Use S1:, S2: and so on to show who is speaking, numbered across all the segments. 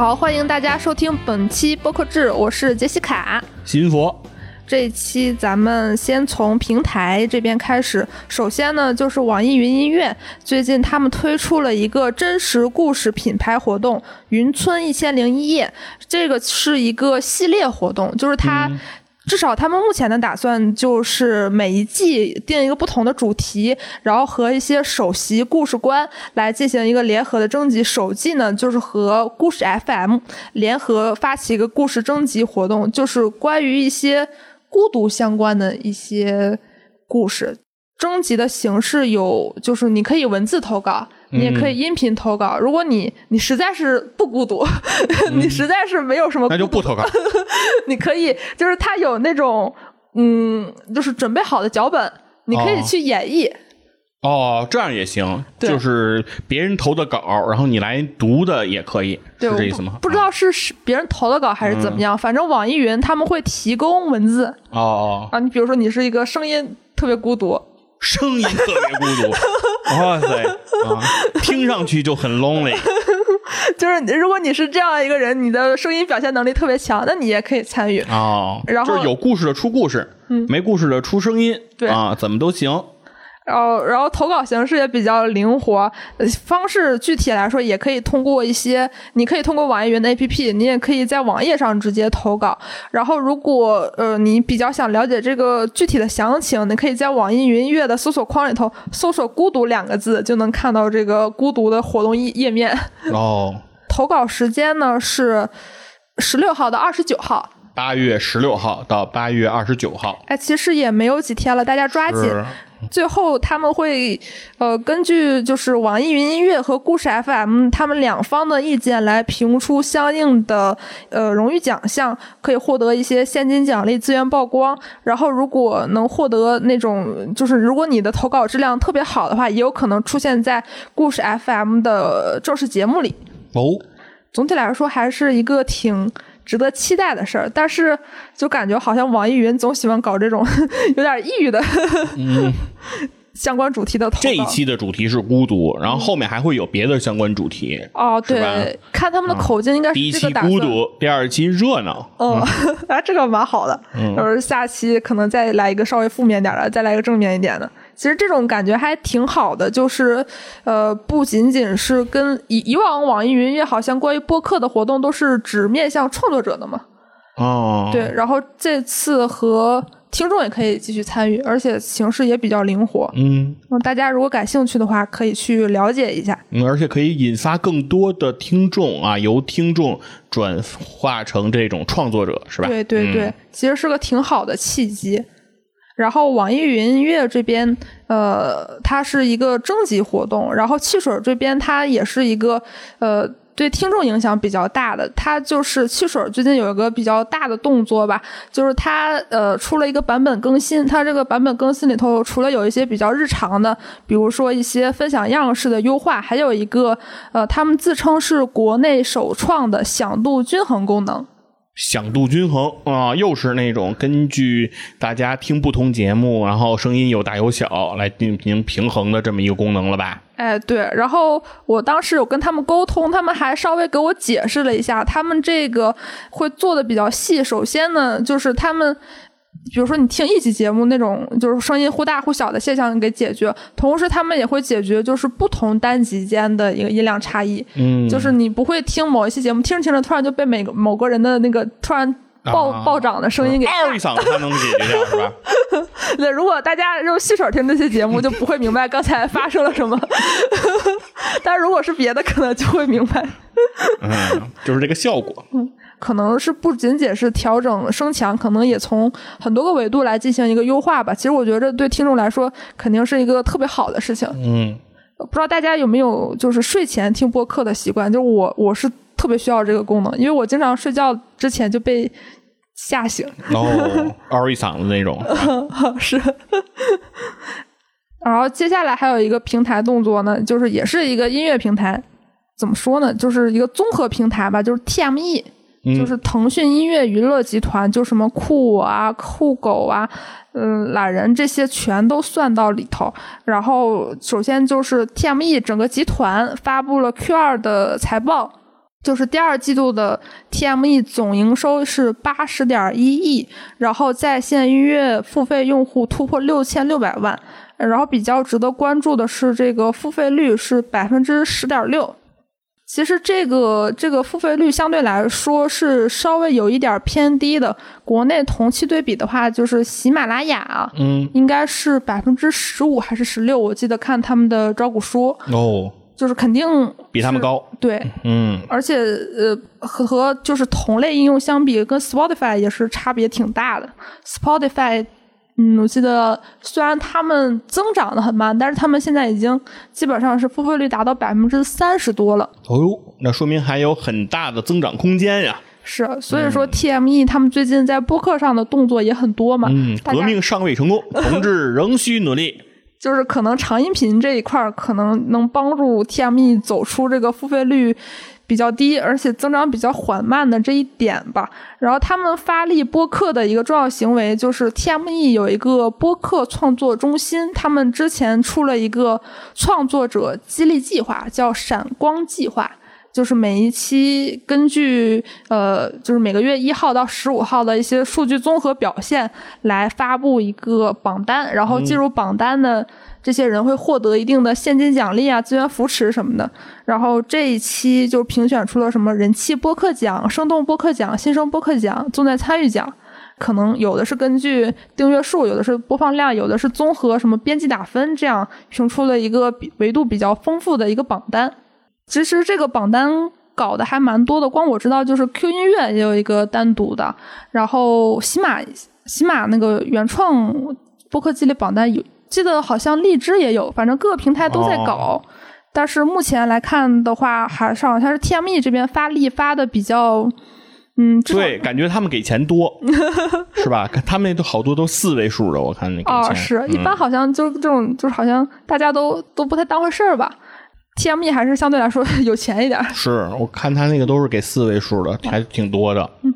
S1: 好，欢迎大家收听本期播客志，我是杰西卡。
S2: 新佛，
S1: 这一期咱们先从平台这边开始。首先呢，就是网易云音乐最近他们推出了一个真实故事品牌活动——云村一千零一夜。这个是一个系列活动，就是它。至少他们目前的打算就是每一季定一个不同的主题，然后和一些首席故事官来进行一个联合的征集。首季呢，就是和故事 FM 联合发起一个故事征集活动，就是关于一些孤独相关的一些故事。征集的形式有，就是你可以文字投稿，你也可以音频投稿。如果你你实在是不孤独，你实在是没有什么，
S2: 那就不投稿。
S1: 你可以，就是他有那种，嗯，就是准备好的脚本，你可以去演绎。
S2: 哦，这样也行，就是别人投的稿，然后你来读的也可以，是这意思吗？
S1: 不知道是别人投的稿还是怎么样，反正网易云他们会提供文字。
S2: 哦
S1: 啊，你比如说你是一个声音特别孤独。
S2: 声音特别孤独，哇塞啊，听上去就很 lonely。
S1: 就是如果你是这样一个人，你的声音表现能力特别强，那你也可以参与
S2: 哦。
S1: 然
S2: 后就是有故事的出故事，嗯，没故事的出声音，
S1: 对
S2: 啊，怎么都行。
S1: 然后，然后投稿形式也比较灵活，方式具体来说，也可以通过一些，你可以通过网易云的 APP，你也可以在网页上直接投稿。然后，如果呃你比较想了解这个具体的详情，你可以在网易云音乐的搜索框里头搜索“孤独”两个字，就能看到这个孤独的活动页页面。
S2: 哦，
S1: 投稿时间呢是十六号到二十九号，
S2: 八月十六号到八月二十九号。
S1: 哎，其实也没有几天了，大家抓紧。最后他们会，呃，根据就是网易云音乐和故事 FM 他们两方的意见来评出相应的呃荣誉奖项，可以获得一些现金奖励、资源曝光。然后如果能获得那种，就是如果你的投稿质量特别好的话，也有可能出现在故事 FM 的正式节目里。
S2: 哦，
S1: 总体来说还是一个挺。值得期待的事儿，但是就感觉好像网易云总喜欢搞这种 有点抑郁的 相关主题的。
S2: 这一期的主题是孤独，然后后面还会有别的相关主题。
S1: 哦，对，看他们的口径应该是
S2: 第一期孤独，第二期热闹。
S1: 嗯，啊，这个蛮好的。
S2: 嗯，
S1: 就是下期可能再来一个稍微负面点的，再来一个正面一点的。其实这种感觉还挺好的，就是，呃，不仅仅是跟以以往网易云音乐好像关于播客的活动都是只面向创作者的嘛。
S2: 哦。
S1: 对，然后这次和听众也可以继续参与，而且形式也比较灵活。
S2: 嗯。
S1: 大家如果感兴趣的话，可以去了解一下。
S2: 嗯，而且可以引发更多的听众啊，由听众转化成这种创作者，是吧？
S1: 对对对，其实是个挺好的契机。然后网易云音乐这边，呃，它是一个征集活动。然后汽水这边，它也是一个，呃，对听众影响比较大的。它就是汽水最近有一个比较大的动作吧，就是它呃出了一个版本更新。它这个版本更新里头，除了有一些比较日常的，比如说一些分享样式的优化，还有一个呃，他们自称是国内首创的响度均衡功能。
S2: 响度均衡啊，又是那种根据大家听不同节目，然后声音有大有小来进行平衡的这么一个功能了吧？
S1: 哎，对。然后我当时有跟他们沟通，他们还稍微给我解释了一下，他们这个会做的比较细。首先呢，就是他们。比如说，你听一期节目那种，就是声音忽大忽小的现象给解决，同时他们也会解决就是不同单集间的一个音量差异。
S2: 嗯，
S1: 就是你不会听某一期节目，听着听着突然就被每个某个人的那个突然暴暴涨的声音给
S2: 嗷一嗓子，才能解决掉，是吧？
S1: 对，如果大家用细水听这些节目，就不会明白刚才发生了什么。但如果是别的，可能就会明白。
S2: 嗯，就是这个效果。
S1: 嗯。可能是不仅仅是调整声强，可能也从很多个维度来进行一个优化吧。其实我觉得对听众来说肯定是一个特别好的事情。
S2: 嗯，
S1: 不知道大家有没有就是睡前听播客的习惯？就是我我是特别需要这个功能，因为我经常睡觉之前就被吓醒，
S2: 哦，嗷一嗓子那种。
S1: 是。然后接下来还有一个平台动作呢，就是也是一个音乐平台，怎么说呢？就是一个综合平台吧，就是 TME。就是腾讯音乐娱乐集团，就什么酷我啊、酷狗啊、嗯、懒人这些全都算到里头。然后，首先就是 TME 整个集团发布了 Q 二的财报。就是第二季度的 TME 总营收是八十点一亿，然后在线音乐付费用户突破六千六百万，然后比较值得关注的是这个付费率是百分之十点六。其实这个这个付费率相对来说是稍微有一点偏低的。国内同期对比的话，就是喜马拉雅，
S2: 嗯，
S1: 应该是百分之十五还是十六？我记得看他们的招股书，
S2: 哦，
S1: 就是肯定
S2: 比他们高，
S1: 对，
S2: 嗯，
S1: 而且呃和和就是同类应用相比，跟 Spotify 也是差别挺大的。Spotify。嗯，我记得虽然他们增长的很慢，但是他们现在已经基本上是付费率达到百分之三十多了。
S2: 哦呦，那说明还有很大的增长空间呀。
S1: 是，所以说 TME 他们最近在播客上的动作也很多嘛。
S2: 嗯，革命尚未成功，同志 仍需努力。
S1: 就是可能长音频这一块儿可能能帮助 TME 走出这个付费率比较低，而且增长比较缓慢的这一点吧。然后他们发力播客的一个重要行为就是 TME 有一个播客创作中心，他们之前出了一个创作者激励计划，叫闪光计划。就是每一期根据呃，就是每个月一号到十五号的一些数据综合表现来发布一个榜单，然后进入榜单的这些人会获得一定的现金奖励啊、资源扶持什么的。然后这一期就评选出了什么人气播客奖、生动播客奖、新生播客奖、重在参与奖。可能有的是根据订阅数，有的是播放量，有的是综合什么编辑打分，这样评出了一个比维度比较丰富的一个榜单。其实这个榜单搞的还蛮多的，光我知道就是 Q 音乐也有一个单独的，然后喜马喜马那个原创播客激励榜单有，记得好像荔枝也有，反正各个平台都在搞。但是目前来看的话，还是好像是 TME 这边发力发的比较，嗯，
S2: 对，感觉他们给钱多，是吧？他们那都好多都四位数的，我看那个
S1: 哦，
S2: 钱
S1: 是一
S2: 嗯
S1: 般好像就是这种，就是好像大家都都不太当回事儿吧。TME 还是相对来说 有钱一点。
S2: 是我看他那个都是给四位数的，还挺多的。
S1: 嗯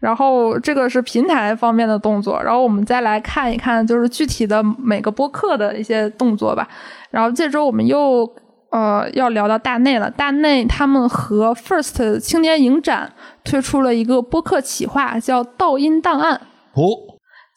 S1: 然后这个是平台方面的动作，然后我们再来看一看，就是具体的每个播客的一些动作吧。然后这周我们又呃要聊到大内了，大内他们和 First 青年影展推出了一个播客企划，叫“倒音档案”。
S2: 哦，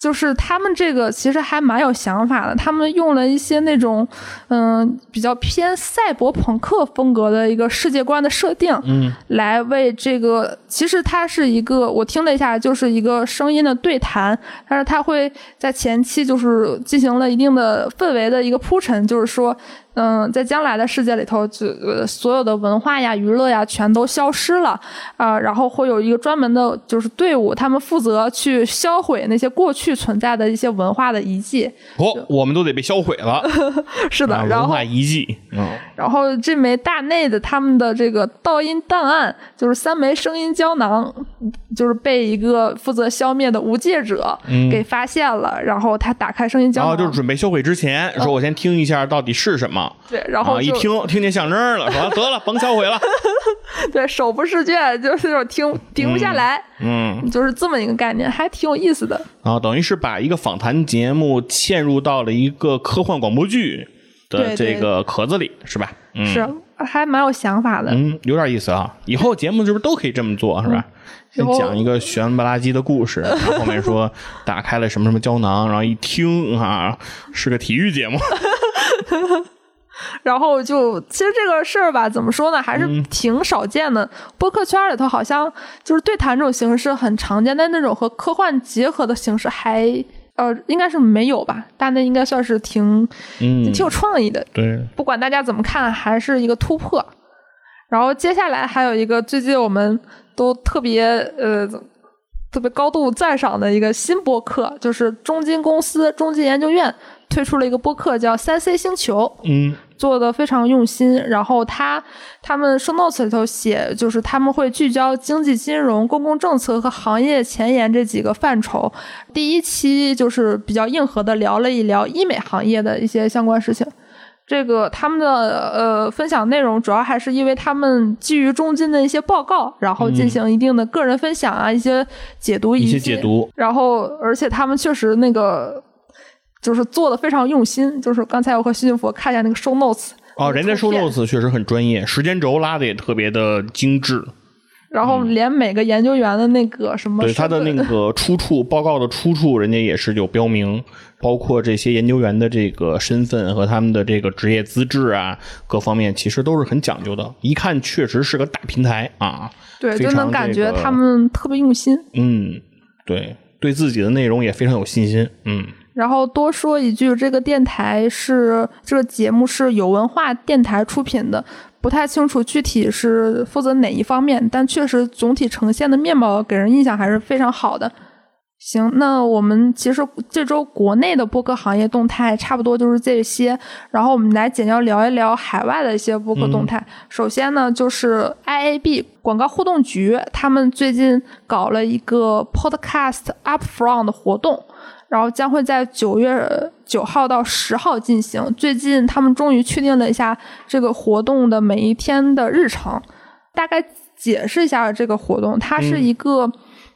S1: 就是他们这个其实还蛮有想法的，他们用了一些那种嗯、比较偏赛博朋克风格的一个世界观的设定，
S2: 嗯，
S1: 来为这个其实它是一个我听了一下，就是一个声音的对谈，但是它会在前期就是进行了一定的氛围的一个铺陈，就是说。嗯，在将来的世界里头，就呃所有的文化呀、娱乐呀，全都消失了啊、然后会有一个专门的，就是队伍，他们负责去销毁那些过去存在的一些文化的遗迹。
S2: 哦，我们都得被销毁了。
S1: 是的，
S2: 啊
S1: 然后
S2: 文化遗迹，嗯，
S1: 然后这枚大内的他们的这个倒音档案，就是三枚声音胶囊，就是被一个负责消灭的无界者给发现了。然后他打开声音胶囊，
S2: 然后就是准备销毁之前，说我先听一下到底是什么。
S1: 对，然后
S2: 啊，一、听听见象征了，说得了，甭销毁了。
S1: 对手不释卷，就是那种停停不下来，
S2: 嗯，
S1: 就是这么一个概念，还挺有意思的。
S2: 啊等于是把一个访谈节目嵌入到了一个科幻广播剧的这个壳子里，是吧？嗯，
S1: 是，还蛮有想法的。
S2: 嗯，有点意思啊！以后节目是不是都可以这么做，是吧？先讲一个悬不拉几的故事，然后后面说打开了什么什么胶囊，然后一听啊，是个体育节目。
S1: 然后就其实这个事儿吧，怎么说呢，还是挺少见的。播客圈里头好像就是对谈这种形式很常见，但那种和科幻结合的形式还呃应该是没有吧。但那应该算是挺
S2: 嗯，
S1: 挺有创意的，
S2: 对，
S1: 不管大家怎么看，还是一个突破。然后接下来还有一个最近我们都特别呃特别高度赞赏的一个新播客，就是中金公司中金研究院推出了一个播客叫三 C 星球。
S2: 嗯
S1: 做的非常用心。然后他他们 show notes 里头写，就是他们会聚焦经济金融、公共政策和行业前沿这几个范畴。第一期就是比较硬核的聊了一聊医美行业的一些相关事情。这个他们的呃分享内容主要还是因为他们基于中金的一些报告，然后进行一定的个人分享啊，一些解读，
S2: 一些解读，
S1: 然后而且他们确实那个就是做的非常用心，就是刚才我和幸福看一下那个 show notes，
S2: 哦，人家 show notes 确实很专业，时间轴拉的也特别的精致。
S1: 然后连每个研究员的那个什么
S2: 对他的那个 出处报告的出处，人家也是有标明，包括这些研究员的这个身份和他们的这个职业资质啊，各方面其实都是很讲究的。一看确实是个大平台啊，
S1: 对，就能感觉他们特别用心。
S2: 嗯，对，对自己的内容也非常有信心。嗯，
S1: 然后多说一句，这个电台是这个节目是有文化电台出品的，不太清楚具体是负责哪一方面，但确实总体呈现的面貌给人印象还是非常好的。行，那我们其实这周国内的播客行业动态差不多就是这些，然后我们来简要聊一聊海外的一些播客动态。首先呢，就是 IAB 广告互动局，他们最近搞了一个 Podcast Upfront 的活动，然后将会在九月九号到十号进行。最近他们终于确定了一下这个活动的每一天的日程，大概解释一下这个活动，它是一个。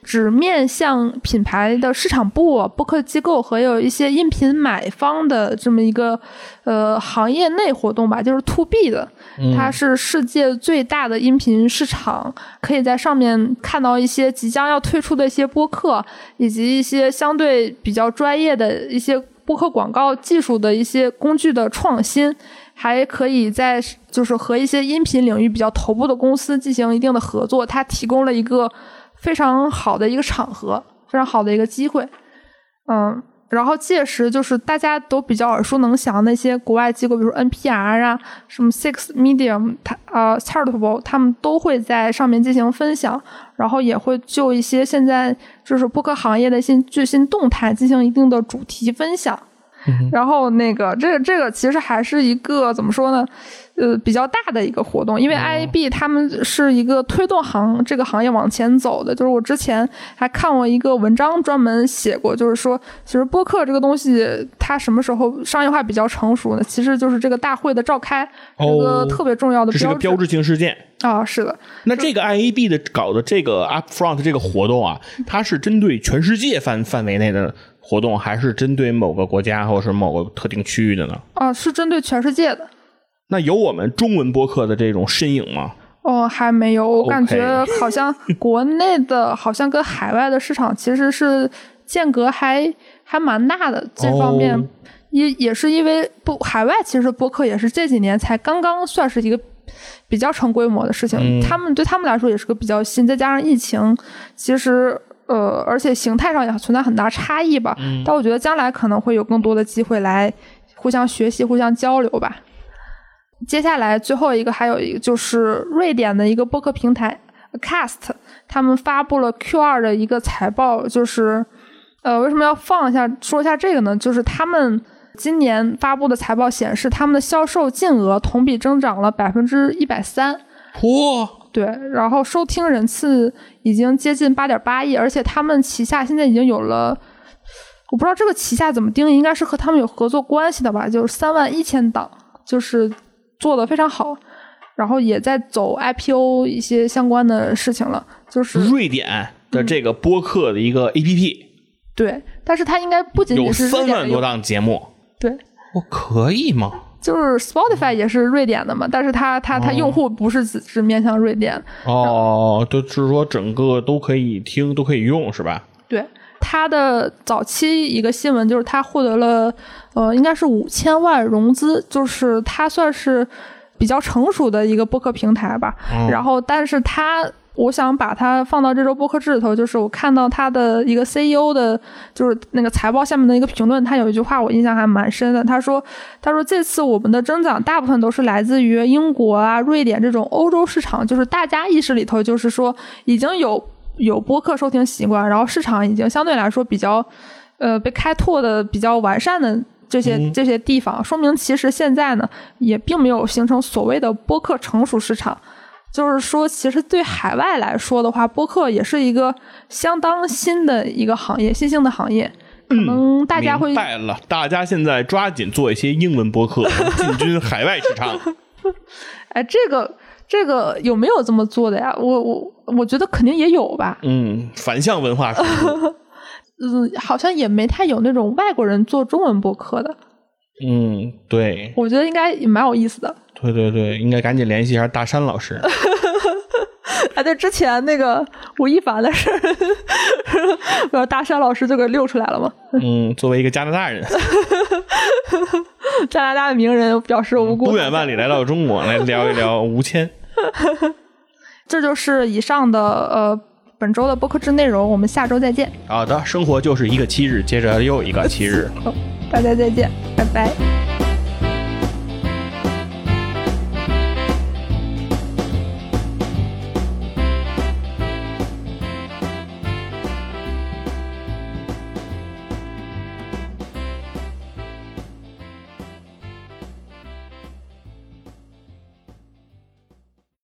S1: 只面向品牌的市场部、播客机构和有一些音频买方的这么一个呃行业内活动吧，就是 to B 的，它是世界最大的音频市场，可以在上面看到一些即将要推出的一些播客，以及一些相对比较专业的一些播客广告技术的一些工具的创新。还可以在就是和一些音频领域比较头部的公司进行一定的合作，它提供了一个非常好的一个场合，非常好的一个机会，嗯，然后届时就是大家都比较耳熟能详那些国外机构，比如 NPR 啊，什么 Six Medium，它呃 Chartable，他们都会在上面进行分享，然后也会就一些现在就是播客行业的一些最新动态进行一定的主题分享。然后那个，这个这个其实还是一个怎么说呢？呃，比较大的一个活动，因为 IAB 他们是一个推动行这个行业往前走的。就是我之前还看过一个文章，专门写过，就是说，其实播客这个东西，它什么时候商业化比较成熟呢？其实就是这个大会的召开，这个特别重要的
S2: 这是个标志性事件。
S1: 啊，是的。
S2: 那这个 IAB 的搞的这个 Upfront 这个活动啊，它是针对全世界范范围内的活动，还是针对某个国家或者是某个特定区域的呢？
S1: 啊，是针对全世界的。
S2: 那有我们中文播客的这种身影吗？
S1: 哦，还没有。我感觉 好像国内的，好像跟海外的市场其实是间隔还还蛮大的。这方面
S2: 哦
S1: 也也是因为不海外其实播客也是这几年才刚刚算是一个比较成规模的事情。
S2: 嗯
S1: 他们对他们来说也是个比较新，再加上疫情，其实。呃，而且形态上也存在很大差异吧，
S2: 嗯
S1: 但我觉得将来可能会有更多的机会来互相学习、互相交流吧。接下来最后一个还有一个就是瑞典的一个播客平台 Cast，他们发布了 Q 二的一个财报，就是呃为什么要放一下说一下这个呢？就是他们今年发布的财报显示，他们的销售净额同比增长了百分之一百三。
S2: 嚯，
S1: 对，然后收听人次已经接近八点八亿，而且他们旗下现在已经有了，我不知道这个旗下怎么定义，应该是和他们有合作关系的吧，就是三万一千档，就是做的非常好，然后也在走 IPO 一些相关的事情了，就是
S2: 瑞典的这个播客的一个 APP
S1: 对，但是它应该不仅仅是瑞
S2: 三万多档节目，
S1: 对，
S2: 我可以吗？
S1: 就是 Spotify 也是瑞典的嘛，但是它它它用户不是只是面向瑞典，
S2: 哦，就是说整个都可以听，都可以用，是吧？
S1: 对，他的早期一个新闻就是他获得了呃，应该是五千万融资，就是他算是比较成熟的一个播客平台吧。
S2: 嗯
S1: 然后，但是他。我想把它放到这周播客志里头，就是我看到他的一个 CEO 的，就是那个财报下面的一个评论，他有一句话我印象还蛮深的。他说：“他说这次我们的增长大部分都是来自于英国啊、瑞典这种欧洲市场，就是大家意识里头就是说已经有有播客收听习惯，然后市场已经相对来说比较呃被开拓的比较完善的这些、
S2: 嗯
S1: 这些地方，说明其实现在呢也并没有形成所谓的播客成熟市场。就是说，其实对海外来说的话，播客也是一个相当新的一个行业，新兴的行业。可能大家会
S2: 明白了，大家现在抓紧做一些英文播客，进军海外市场。
S1: 哎，这个这个有没有这么做的呀？我我我觉得肯定也有吧。
S2: 嗯，反向文化。
S1: 嗯，好像也没太有那种外国人做中文播客的。
S2: 嗯，对，
S1: 我觉得应该也蛮有意思的。
S2: 对对对，应该赶紧联系一下大山老师。
S1: 啊，对，之前那个吴亦凡的事儿，然后大山老师就给溜出来了嘛。
S2: 嗯，作为一个加拿大人，
S1: 加拿大的名人表示无辜，
S2: 不远万里来到中国来聊一聊吴谦。
S1: 这就是以上的呃本周的播客之内容，我们下周再见。
S2: 好的，生活就是一个七日，接着又一个七日。
S1: 好，大家再见，拜拜。